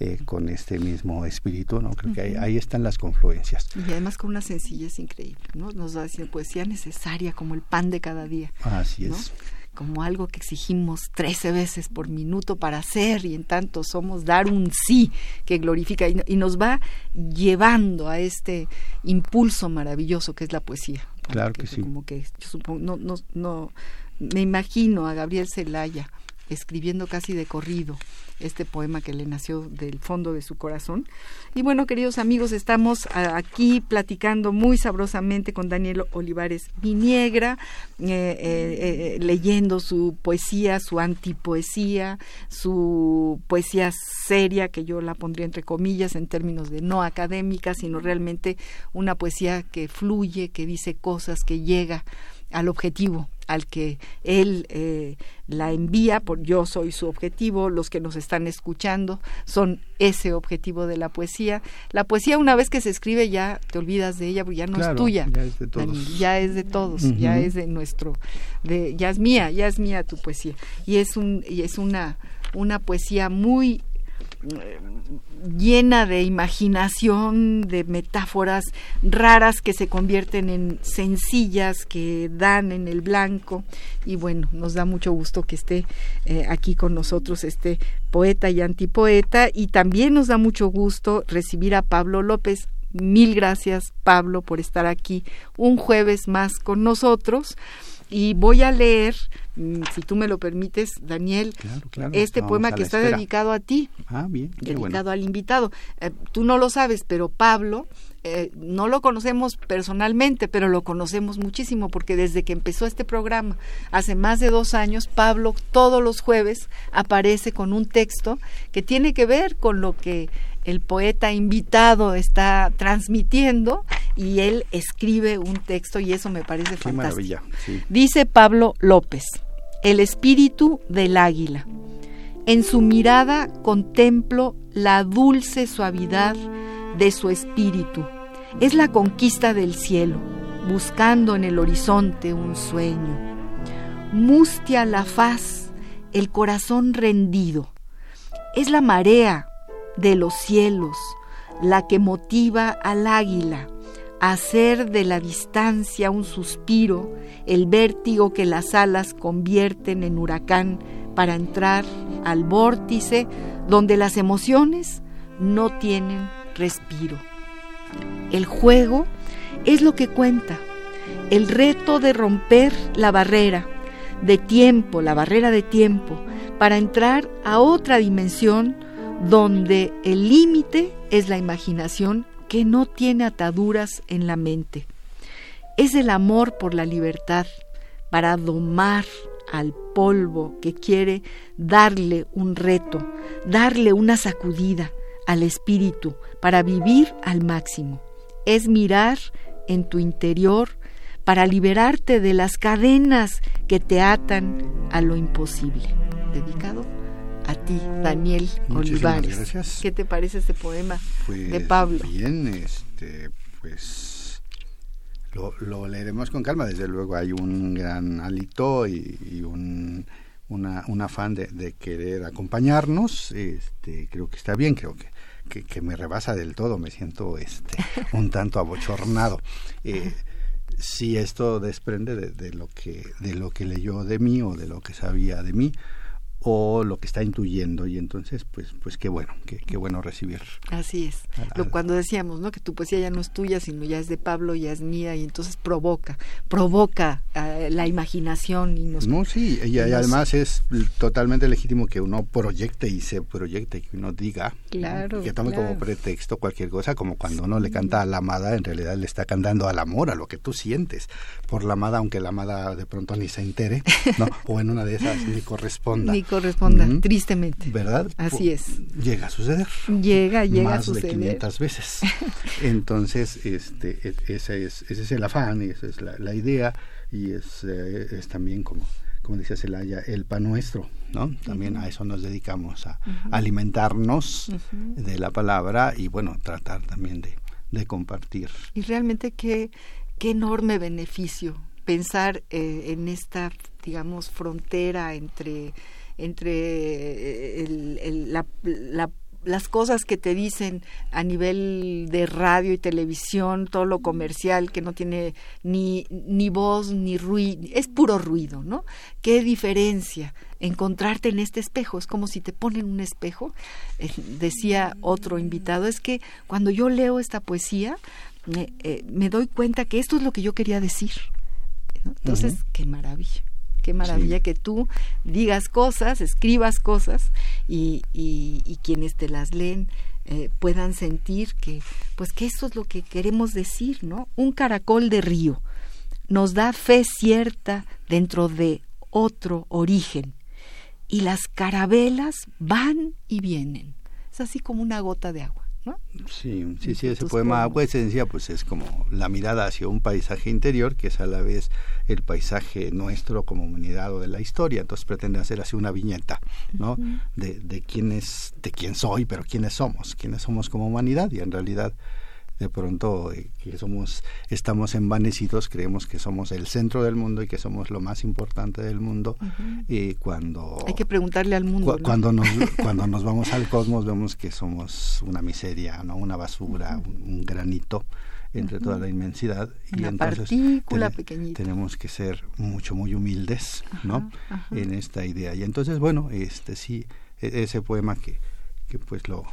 eh, con este mismo espíritu, ¿no? Creo que ahí, están las confluencias. Y además con una sencillez increíble, ¿no? Nos va a decir poesía necesaria como el pan de cada día. Así es como algo que exigimos 13 veces por minuto para hacer y en tanto somos dar un sí que glorifica y, nos va llevando a este impulso maravilloso que es la poesía. Claro que sí. Como que yo supongo, no, no, no, me imagino a Gabriel Celaya escribiendo casi de corrido este poema que le nació del fondo de su corazón. Y bueno, queridos amigos, estamos aquí platicando muy sabrosamente con Daniel Olivares Viniegra, eh, eh, eh, leyendo su poesía, su antipoesía, su poesía seria, que yo la pondría entre comillas en términos de no académica, sino realmente una poesía que fluye, que dice cosas, que llega al objetivo al que él eh, la envía, por yo soy su objetivo, los que nos están escuchando son ese objetivo de la poesía. La poesía una vez que se escribe ya te olvidas de ella, porque ya no es tuya, ya es de todos, ya es de, todos ya es de nuestro, de, ya es mía, ya es mía tu poesía. Y es un y es una una poesía muy llena de imaginación, de metáforas raras que se convierten en sencillas, que dan en el blanco. Y bueno, nos da mucho gusto que esté eh, aquí con nosotros este poeta y antipoeta. Y también nos da mucho gusto recibir a Pablo López. Mil gracias, Pablo, por estar aquí un jueves más con nosotros. Y voy a leer si tú me lo permites, Daniel, este poema que está dedicado a ti, ah, bien, dedicado al invitado. Eh, tú no lo sabes, pero Pablo, eh, no lo conocemos personalmente, pero lo conocemos muchísimo porque desde que empezó este programa, hace más de dos años, Pablo todos los jueves aparece con un texto que tiene que ver con lo que el poeta invitado está transmitiendo y él escribe un texto y eso me parece fantástico. Dice Pablo López el espíritu del águila. En su mirada contemplo la dulce suavidad de su espíritu. Es la conquista del cielo, buscando en el horizonte un sueño. mustia la faz, el corazón rendido. Es la marea de los cielos la que motiva al águila hacer de la distancia un suspiro, el vértigo que las alas convierten en huracán para entrar al vórtice donde las emociones no tienen respiro. El juego es lo que cuenta, el reto de romper la barrera de tiempo, la barrera de tiempo, para entrar a otra dimensión donde el límite es la imaginación que no tiene ataduras en la mente. Es el amor por la libertad para domar al polvo que quiere darle un reto, darle una sacudida al espíritu para vivir al máximo. Es mirar en tu interior para liberarte de las cadenas que te atan a lo imposible. Dedicado a ti, Daniel Olivares. Gracias. ¿Qué te parece este poema de Pues, Pablo? Bien, este, pues lo, lo leeremos con calma. Desde luego hay un gran hálito y, y un, una, un afán de, de querer acompañarnos. Este, creo que está bien, creo que, que, que me rebasa del todo. Me siento este, <laughs> un tanto abochornado. Eh, si esto desprende de, de lo que de lo que leyó de mí o de lo que sabía de mí o lo que está intuyendo y entonces pues pues qué bueno qué, qué bueno recibir Así es. Lo cuando decíamos, ¿no? Que tu poesía ya no es tuya, sino ya es de Pablo, ya es mía y entonces provoca, provoca eh, la imaginación y nos no sí y, además es totalmente legítimo que uno proyecte y se proyecte que uno diga. Claro, que tome como pretexto cualquier cosa como cuando uno le canta a la amada en realidad le está cantando al amor a lo que tú sientes por la amada aunque la amada de pronto ni se entere no <laughs> o en una de esas ni corresponda ni corresponda, tristemente. ¿verdad? Así es. Llega a suceder. Llega, llega a Más de suceder. 500 veces. <laughs> Entonces, este, e- ese, es, ese es el afán, y esa es la, la idea, y es, eh, es también como, como decía Celaya, el pan nuestro, ¿no? También a eso nos dedicamos, a alimentarnos de la palabra y, bueno, tratar también de, de compartir. Y realmente qué, qué enorme beneficio pensar eh, en esta, digamos, frontera entre, entre eh, el- el- la- la- las cosas que te dicen a nivel de radio y televisión, todo lo comercial que no tiene ni, ni voz ni ruido, es puro ruido, ¿no? ¿Qué diferencia? Encontrarte en este espejo, es como si te ponen un espejo. Eh, decía otro invitado, es que cuando yo leo esta poesía, me, eh, me doy cuenta que esto es lo que yo quería decir. ¿no? Entonces, qué maravilla, qué maravilla Sí. que tú digas cosas, escribas cosas y, y- y quienes te las leen eh, puedan sentir que, pues que esto es lo que queremos decir, ¿no? Un caracol de río nos da fe cierta dentro de otro origen y las carabelas van y vienen. Es así como una gota de agua, ¿no? Sí, sí, sí, ese tus poema. Agua Esencia pues es como la mirada hacia un paisaje interior que es a la vez el paisaje nuestro como humanidad o de la historia, entonces pretende hacer así una viñeta, ¿no? de, de quién es, de quién soy, pero quiénes somos, quiénes somos como humanidad y en realidad de pronto eh, que somos estamos envanecidos creemos que somos el centro del mundo y que somos lo más importante del mundo y cuando Hay que preguntarle al mundo. Cu- ¿no? cuando nos <laughs> cuando nos vamos al cosmos vemos que somos una miseria no una basura un, un granito entre toda la inmensidad. Y entonces partícula pequeñita. tenemos que ser mucho muy humildes no en esta idea. Y entonces bueno este sí e- ese poema que que pues lo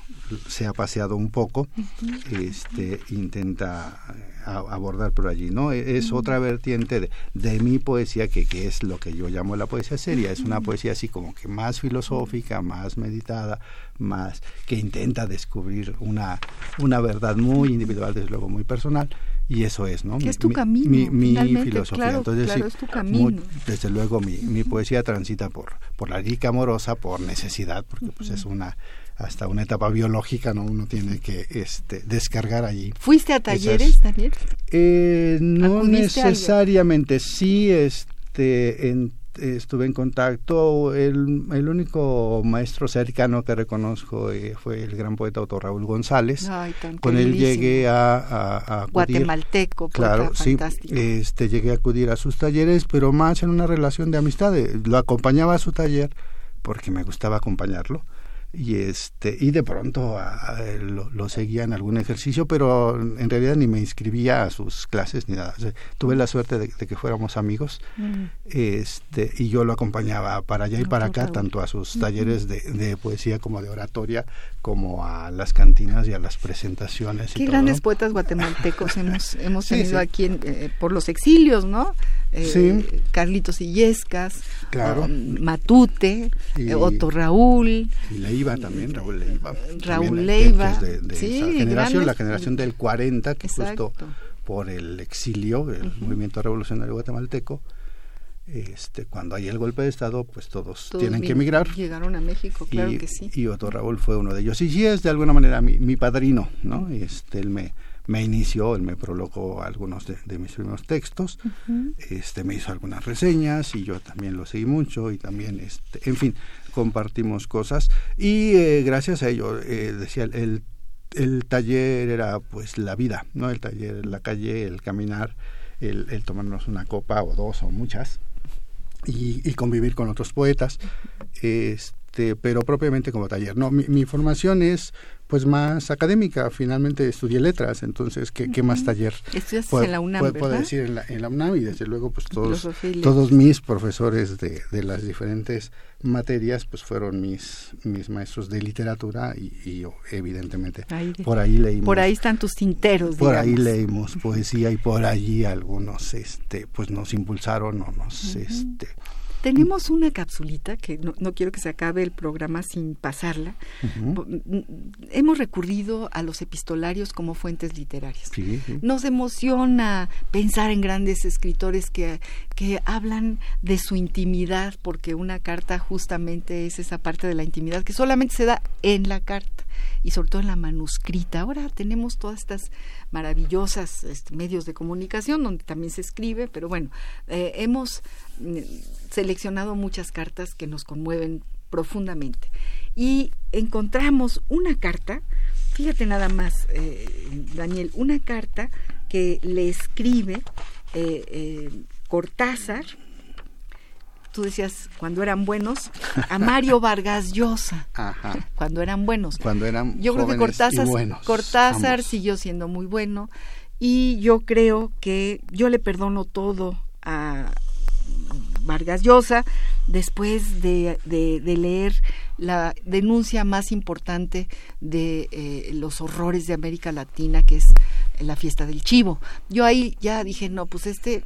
se ha paseado un poco este intenta eh, a- abordar por allí no E- es otra vertiente de, de mi poesía que, que es lo que yo llamo la poesía seria. Es una poesía así como que más filosófica más meditada más que intenta descubrir una una verdad muy individual desde luego muy personal y eso es no Que Mi- es tu mi- camino, mi, mi filosofía. claro, entonces claro, sí, es tu camino. desde luego mi, mi poesía transita por por la lírica amorosa por necesidad porque pues es una hasta una etapa biológica no uno tiene que este descargar allí ¿Fuiste a Esas- talleres, Daniel? eh, no necesariamente sí este en estuve en contacto. El, el, único maestro cercano que reconozco eh, fue el gran poeta Otto Raúl González. Con él llegué a, acudir, Guatemalteco, claro, sí, este, llegué a acudir a sus talleres, pero más en una relación de amistad. Lo acompañaba a su taller porque me gustaba acompañarlo y este y de pronto lo, seguía en algún ejercicio pero en realidad ni me inscribía a sus clases ni nada. Tuve la suerte de, que fuéramos amigos mm. este y yo lo acompañaba para allá y para acá tanto a sus talleres de, poesía como de oratoria como a las cantinas y a las presentaciones qué grandes poetas guatemaltecos hemos <laughs> hemos tenido aquí eh, por los exilios no eh, Carlitos Illescas, claro. Matute, eh, Otto Raúl. Y Leiva también, Raúl Leiva. Raúl Leiva. De, esa generación, la generación del 40, que justo por el exilio, el movimiento revolucionario guatemalteco, este, cuando hay el golpe de Estado, pues todos, tienen que emigrar. Llegaron a México, claro que sí. Y Otto Raúl fue uno de ellos. Y sí es de alguna manera mi, mi padrino, ¿no? Este, él me, me inició, él me prologó algunos de, mis primeros textos, este me hizo algunas reseñas y yo también lo seguí mucho y también, este, en fin, compartimos cosas y eh, gracias a ello, eh, decía, el, el taller era pues la vida, ¿no? El taller, la calle, el caminar, el, el tomarnos una copa o dos o muchas y, convivir con otros poetas, este, pero propiamente como taller. No, mi formación es pues más académica. Finalmente estudié letras, entonces, ¿qué, qué más taller? Estudiaste en la UNAM, Puedo decir en la, en la UNAM y desde luego pues todos, todos mis profesores de, de, las diferentes materias pues fueron mis, mis maestros de literatura y, yo evidentemente por ahí leímos. Por ahí están tus tinteros, Por ahí leímos poesía y por allí algunos este pues nos impulsaron o nos este tenemos una capsulita que no, quiero que se acabe el programa sin pasarla. Hemos recurrido a los epistolarios como fuentes literarias. Nos emociona pensar en grandes escritores que, que hablan de su intimidad, porque una carta justamente es esa parte de la intimidad que solamente se da en la carta y sobre todo en la manuscrita. Ahora tenemos todas estas maravillosas este, medios de comunicación donde también se escribe, pero bueno, eh, hemos mm, seleccionado muchas cartas que nos conmueven profundamente. Y encontramos una carta, fíjate nada más, eh, Daniel, una carta que le escribe eh, Cortázar, tú decías cuando eran buenos, a Mario <laughs> Vargas Llosa, cuando eran buenos. Cuando eran Yo creo que Cortázar, Cortázar siguió siendo muy bueno y yo creo que yo le perdono todo a Vargas Llosa después de, leer la denuncia más importante de eh, los horrores de América Latina, que es la fiesta del chivo. Yo ahí ya dije, no, pues este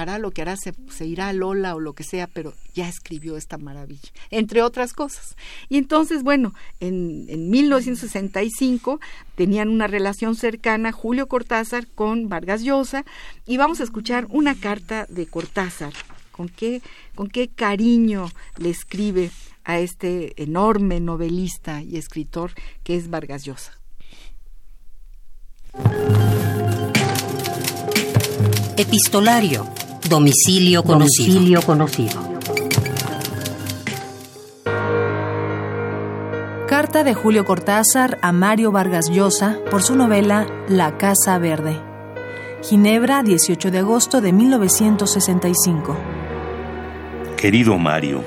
hará lo que hará, se, irá a Lola o lo que sea, pero ya escribió esta maravilla, entre otras cosas. Y entonces, bueno, en, en 1965 tenían una relación cercana Julio Cortázar con Vargas Llosa y vamos a escuchar una carta de Cortázar, con qué, con qué cariño le escribe a este enorme novelista y escritor que es Vargas Llosa. Epistolario Domicilio conocido. conocido. Carta de Julio Cortázar a Mario Vargas Llosa por su novela La Casa Verde. Ginebra, 18 de agosto de 1965. Querido Mario,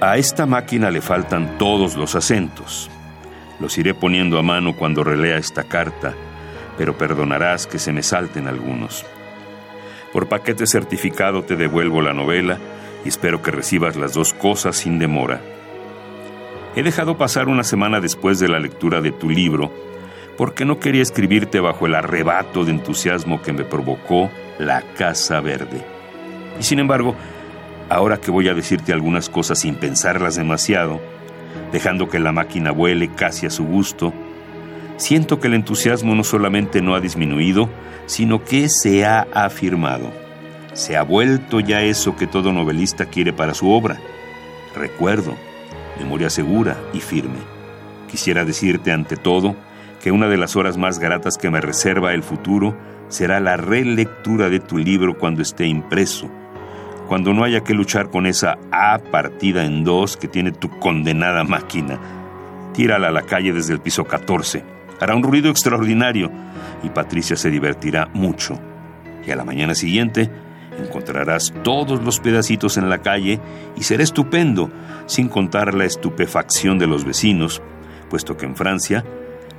a esta máquina le faltan todos los acentos. Los iré poniendo a mano cuando relea esta carta, pero perdonarás que se me salten algunos. Por paquete certificado te devuelvo la novela y espero que recibas las dos cosas sin demora. He dejado pasar una semana después de la lectura de tu libro porque no quería escribirte bajo el arrebato de entusiasmo que me provocó La Casa Verde. Y sin embargo, ahora que voy a decirte algunas cosas sin pensarlas demasiado, dejando que la máquina vuele casi a su gusto, siento que el entusiasmo no solamente no ha disminuido, sino que se ha afirmado. Se ha vuelto ya eso que todo novelista quiere para su obra. Recuerdo, memoria segura y firme. Quisiera decirte ante todo que una de las horas más gratas que me reserva el futuro será la relectura de tu libro cuando esté impreso, cuando no haya que luchar con esa A partida en dos que tiene tu condenada máquina. Tírala a la calle desde el piso 14. Hará un ruido extraordinario y Patricia se divertirá mucho. Y a la mañana siguiente encontrarás todos los pedacitos en la calle y será estupendo, sin contar la estupefacción de los vecinos, puesto que en Francia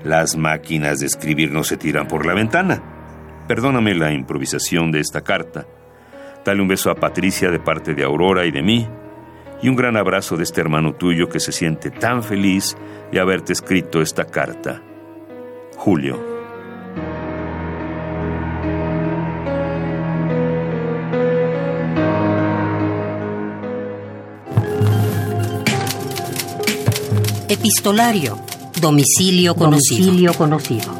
las máquinas de escribir no se tiran por la ventana. Perdóname la improvisación de esta carta. Dale un beso a Patricia de parte de Aurora y de mí, y un gran abrazo de este hermano tuyo que se siente tan feliz de haberte escrito esta carta. Julio. Epistolario. Domicilio conocido. Domicilio conocido.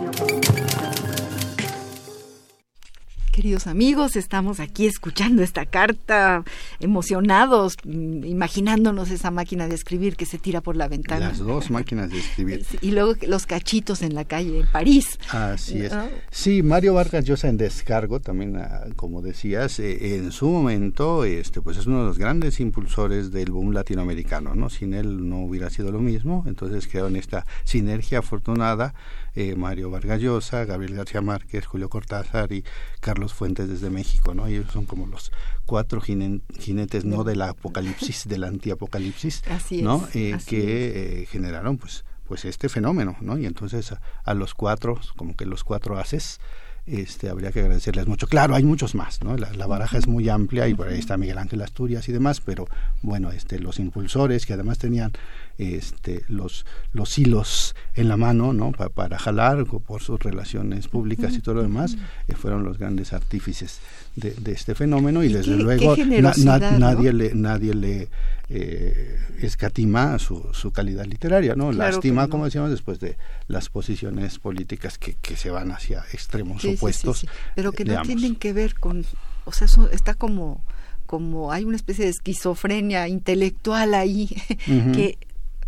Queridos amigos, estamos aquí escuchando esta carta, emocionados, imaginándonos esa máquina de escribir que se tira por la ventana. Las dos máquinas de escribir. Y luego los cachitos en la calle, en París. Así es. Sí, Mario Vargas Llosa en descargo, también ah, como decías, eh, en su momento, este, pues es uno de los grandes impulsores del boom latinoamericano, ¿no? Sin él no hubiera sido lo mismo, entonces quedó en esta sinergia afortunada eh, Mario Vargas Llosa, Gabriel García Márquez, Julio Cortázar y Carlos Fuentes desde México, ¿no? Ellos son como los cuatro jinetes, no del apocalipsis, del antiapocalipsis, ¿no? Eh, que eh, generaron, pues, pues este fenómeno, ¿no? Y entonces a, los cuatro, como que los cuatro haces, este, habría que agradecerles mucho. Claro, hay muchos más, ¿no? La, baraja es muy amplia y por ahí está Miguel Ángel Asturias y demás, pero bueno, este, los impulsores que además tenían este, los, los hilos en la mano ¿no? para jalar por sus relaciones públicas y todo lo demás, eh, fueron los grandes artífices de, este fenómeno y, desde luego nadie le, nadie le eh, escatima su, su calidad literaria, ¿no? Lastima, como decíamos, después de las posiciones políticas que, que se van hacia extremos opuestos. Pero que no tienen que ver con, o sea, está como como hay una especie de esquizofrenia intelectual ahí <laughs> que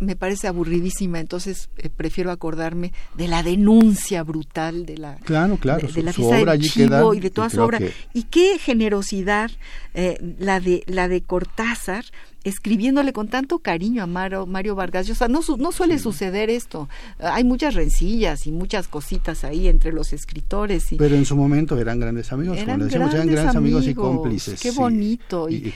me parece aburridísima, entonces eh, prefiero acordarme de la denuncia brutal de la claro, claro, de, la fiesta del Chivo y de toda su obra. Y qué generosidad eh, la de la de Cortázar escribiéndole con tanto cariño a Mario, Mario Vargas Llosa. No, no suele suceder esto. Hay muchas rencillas y muchas cositas ahí entre los escritores. Y, Pero en su momento eran grandes amigos, eran como decíamos, grandes, eran grandes amigos, y cómplices. Qué bonito. Y,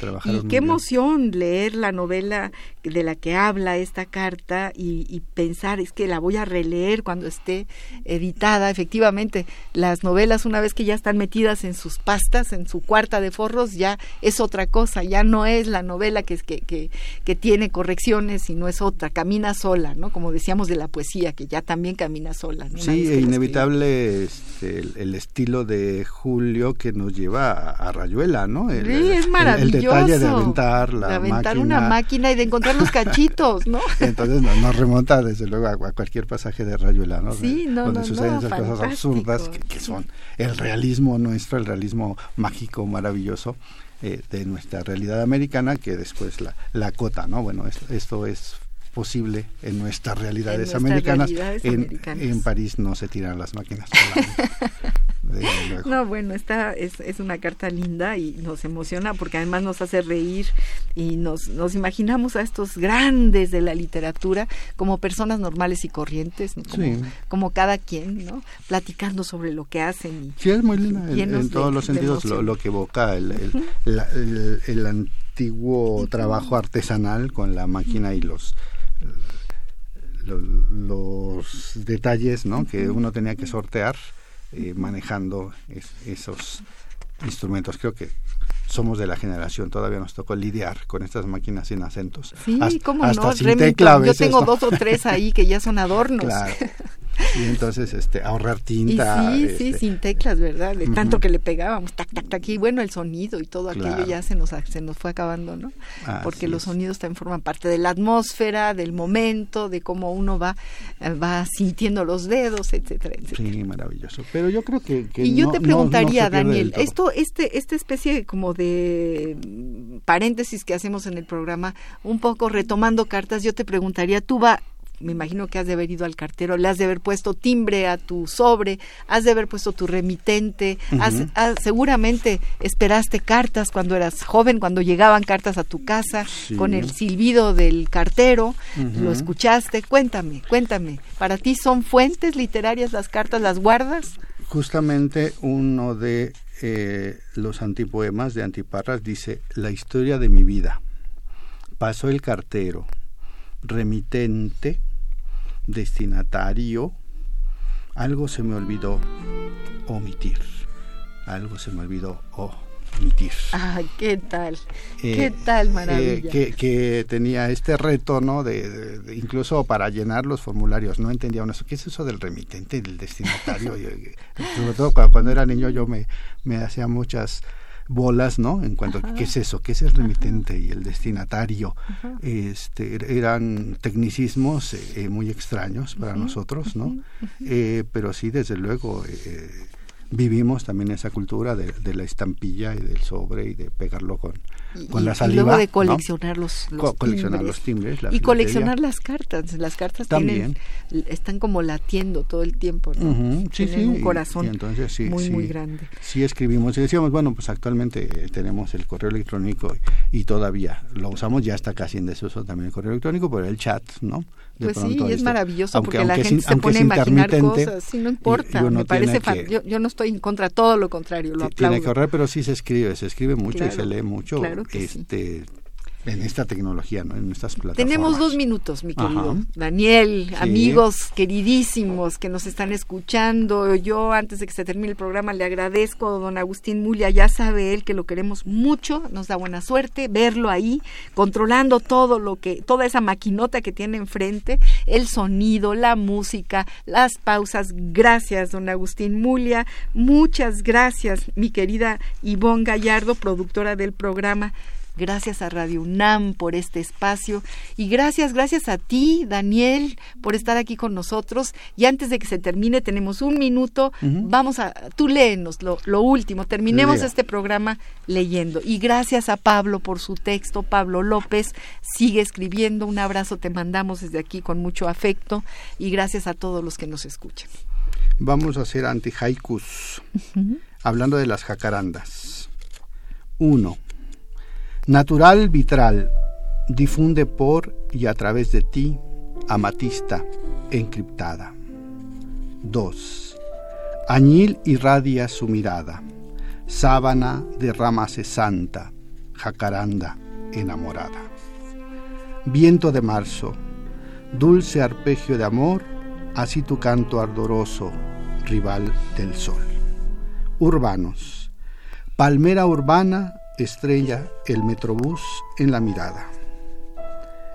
qué emoción leer la novela de la que habla esta carta y, pensar, es que la voy a releer cuando esté editada. Efectivamente, las novelas, una vez que ya están metidas en sus pastas, en su cuarta de forros, ya es otra cosa, ya no es la novela que es que que, que, tiene correcciones y no es otra, camina sola, ¿no? Como decíamos de la poesía, que ya también camina sola. Sí, es inevitable este, el, estilo de Julio que nos lleva a, Rayuela, ¿no? El, sí, es maravilloso. El, detalle de aventar la de aventar una máquina y de encontrar los cachitos, ¿no? <laughs> Entonces nos, remonta desde luego a, cualquier pasaje de Rayuela, ¿no? Sí, no, Donde suceden esas cosas absurdas que, que son el realismo nuestro, el realismo mágico, maravilloso eh, de nuestra realidad americana que después la, la cota, ¿no? Bueno, esto, es posible en nuestras realidades americanas. en, en, París no se tiran las máquinas. <laughs> No, bueno, esta es, es una carta linda y nos emociona porque además nos hace reír y nos, nos imaginamos a estos grandes de la literatura como personas normales y corrientes, como, cada quien, ¿no? Platicando sobre lo que hacen. sí, es muy linda en, todos los sentidos lo, que evoca el, el, el, antiguo trabajo artesanal con la máquina y los los, detalles ¿no? que uno tenía que sortear eh, manejando esos instrumentos. Creo que somos de la generación, todavía nos tocó lidiar con estas máquinas sin acentos. Sí, cómo no, Yo tengo dos o tres ahí que ya son adornos. <laughs> Claro. Y entonces este ahorrar tinta. sí, sí, este, sin teclas, ¿verdad? De tanto que le pegábamos, tac, tac, tac, y bueno, el sonido y todo aquello ya se nos, se nos fue acabando, ¿no? Porque los sonidos también forman parte de la atmósfera, del momento, de cómo uno va, va sintiendo los dedos, etcétera, etcétera. Sí, maravilloso. Pero yo creo que... y yo te preguntaría, Daniel, esto, este, esta especie como de paréntesis que hacemos en el programa, un poco retomando cartas, yo te preguntaría, ¿tú va, me imagino que has de haber ido al cartero, le has de haber puesto timbre a tu sobre, has de haber puesto tu remitente, seguramente esperaste cartas cuando eras joven, cuando llegaban cartas a tu casa, con el silbido del cartero, lo escuchaste. Cuéntame, cuéntame, ¿para ti son fuentes literarias las cartas, las guardas? Justamente uno de eh, los antipoemas de Antiparras dice, la historia de mi vida. Pasó el cartero, remitente, destinatario, algo se me olvidó omitir, algo se me olvidó omitir. Ah, ¿qué tal? ¿Qué eh, tal, maravilla? Eh, que, tenía este reto, ¿no? De, incluso para llenar los formularios, no entendía uno, ¿qué es eso del remitente, del destinatario? <laughs> sobre todo cuando, era niño yo me, me hacía muchas bolas, ¿no? En cuanto a qué es eso, qué es el remitente y el destinatario. Este, eran tecnicismos eh, muy extraños para nosotros, ¿no? Eh, pero sí, desde luego, eh, vivimos también esa cultura de, de, la estampilla y del sobre y de pegarlo con, con la saliva. Y luego de coleccionar los, coleccionar los timbres. y coleccionar las cartas. Las cartas También. Tienen, están como latiendo todo el tiempo. ¿no? sí, tienen un corazón muy, muy grande. Sí, escribimos y decíamos, bueno, pues actualmente eh, tenemos el correo electrónico y, todavía lo usamos, ya está casi en desuso también el correo electrónico, pero el chat, ¿no? pues sí, es este, maravilloso porque la gente se pone a imaginar cosas, sí, no importa, me parece, yo, yo, no estoy en contra, todo lo contrario, lo aplaudo. Tiene que ahorrar, pero sí se escribe, se escribe mucho y se lee mucho. Claro este, en esta tecnología, ¿no? en estas plataformas. Tenemos dos minutos, mi querido Daniel, amigos queridísimos que nos están escuchando. Yo, antes de que se termine el programa, le agradezco a don Agustín Mulia. Ya sabe él que lo queremos mucho, nos da buena suerte verlo ahí, controlando todo lo que, toda esa maquinota que tiene enfrente, el sonido, la música, las pausas. Gracias, don Agustín Mulia. Muchas gracias, mi querida Ivonne Gallardo, productora del programa. Gracias a Radio UNAM por este espacio y gracias, gracias a ti, Daniel, por estar aquí con nosotros. Y antes de que se termine, tenemos un minuto. Vamos a, tú léenos lo, lo último. Terminemos este programa leyendo. Y gracias a Pablo por su texto. Pablo López sigue escribiendo. Un abrazo te mandamos desde aquí con mucho afecto y gracias a todos los que nos escuchan. Vamos a hacer anti-haikus, hablando de las jacarandas. Uno Natural vitral, difunde por y a través de ti, amatista encriptada. 2. Añil irradia su mirada, sábana de rama santa, jacaranda enamorada. Viento de marzo, dulce arpegio de amor, así tu canto ardoroso, rival del sol. Urbanos, palmera urbana estrella el metrobús en la mirada.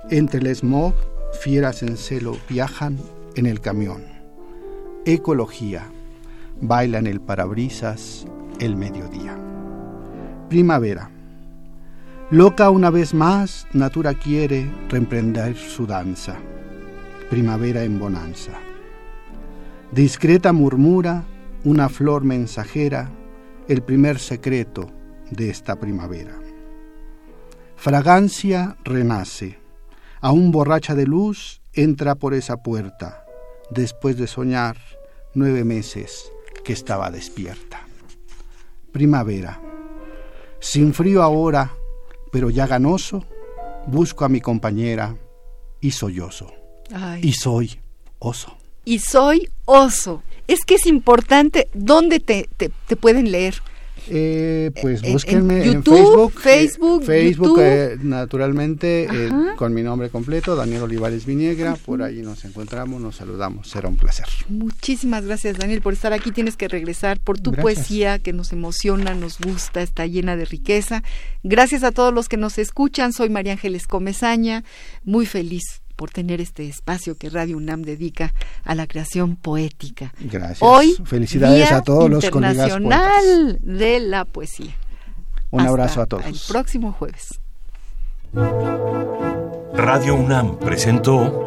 Entre el smog, fieras en celo viajan en el camión. Ecología, baila en el parabrisas el mediodía. Primavera. Loca una vez más, Natura quiere reemprender su danza. Primavera en bonanza. Discreta murmura una flor mensajera, el primer secreto de esta primavera. Fragancia renace, aún borracha de luz, entra por esa puerta, después de soñar nueve meses que estaba despierta. Primavera, sin frío ahora, pero ya ganoso, busco a mi compañera y sollozo. Y soy oso. Y soy oso. Es que es importante dónde te, te, te pueden leer. Eh, pues búsquenme en, Facebook. Facebook, Facebook eh, naturalmente, eh, con mi nombre completo, Daniel Olivares Viniegra. Por ahí nos encontramos, nos saludamos. Será un placer. Muchísimas gracias, Daniel, por estar aquí. Tienes que regresar por tu poesía que nos emociona, nos gusta, está llena de riqueza. Gracias a todos los que nos escuchan. Soy María Ángeles Comezaña. Muy feliz por tener este espacio que Radio UNAM dedica a la creación poética. Gracias. Hoy, felicidades a todos los colegas Internacional de la Poesía. Un abrazo a todos. El próximo jueves. Radio UNAM presentó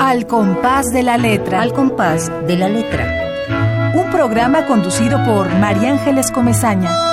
Al compás de la letra. Al compás de la letra. Un programa conducido por María Ángeles Comezaña.